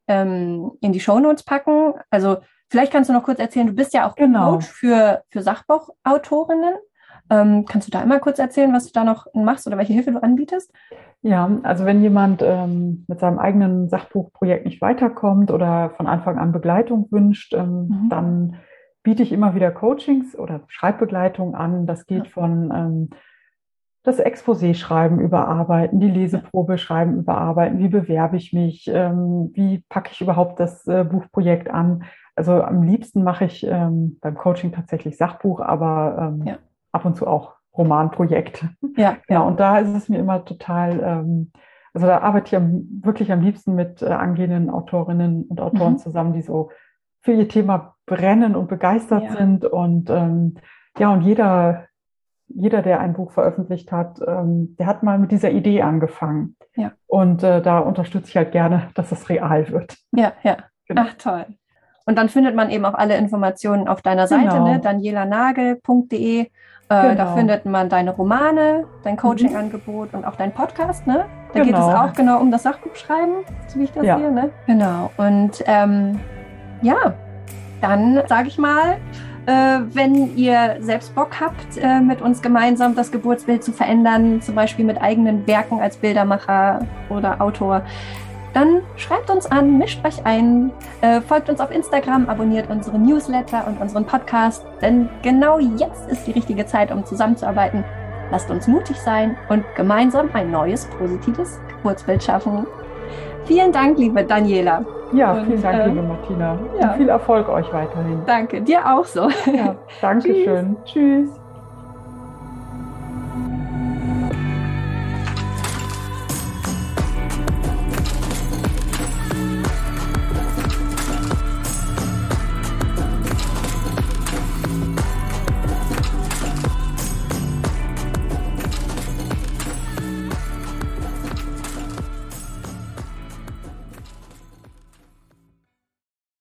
ähm, in die Show Notes packen. Also Vielleicht kannst du noch kurz erzählen, du bist ja auch genau. Coach für, für Sachbuchautorinnen. Ähm, kannst du da einmal kurz erzählen, was du da noch machst oder welche Hilfe du anbietest? Ja, also wenn jemand ähm, mit seinem eigenen Sachbuchprojekt nicht weiterkommt oder von Anfang an Begleitung wünscht, ähm, mhm. dann biete ich immer wieder Coachings oder Schreibbegleitung an. Das geht von ähm, das Exposé schreiben, überarbeiten, die Leseprobe schreiben, überarbeiten, wie bewerbe ich mich, ähm, wie packe ich überhaupt das äh, Buchprojekt an, also am liebsten mache ich ähm, beim Coaching tatsächlich Sachbuch, aber ähm, ja. ab und zu auch Romanprojekte. Ja, [laughs] ja. Und da ist es mir immer total, ähm, also da arbeite ich am, wirklich am liebsten mit äh, angehenden Autorinnen und Autoren mhm. zusammen, die so für ihr Thema brennen und begeistert ja. sind. Und ähm, ja, und jeder, jeder, der ein Buch veröffentlicht hat, ähm, der hat mal mit dieser Idee angefangen. Ja. Und äh, da unterstütze ich halt gerne, dass es real wird. Ja, ja. Genau. Ach, toll. Und dann findet man eben auch alle Informationen auf deiner Seite, genau. ne? danielanagel.de. Äh, genau. Da findet man deine Romane, dein Coaching-Angebot und auch dein Podcast, ne? Da genau. geht es genau. auch genau um das Sachbuch schreiben, so wie ich das ja. sehe, ne? Genau. Und ähm, ja, dann sage ich mal, äh, wenn ihr selbst Bock habt, äh, mit uns gemeinsam das Geburtsbild zu verändern, zum Beispiel mit eigenen Werken als Bildermacher oder Autor, dann schreibt uns an, mischt euch ein, äh, folgt uns auf Instagram, abonniert unseren Newsletter und unseren Podcast, denn genau jetzt ist die richtige Zeit, um zusammenzuarbeiten. Lasst uns mutig sein und gemeinsam ein neues, positives Geburtsbild schaffen. Vielen Dank, liebe Daniela. Ja, und, vielen Dank, äh, liebe Martina. Ja. Und viel Erfolg euch weiterhin. Danke, dir auch so. Ja, Dankeschön. [laughs] Tschüss. Tschüss.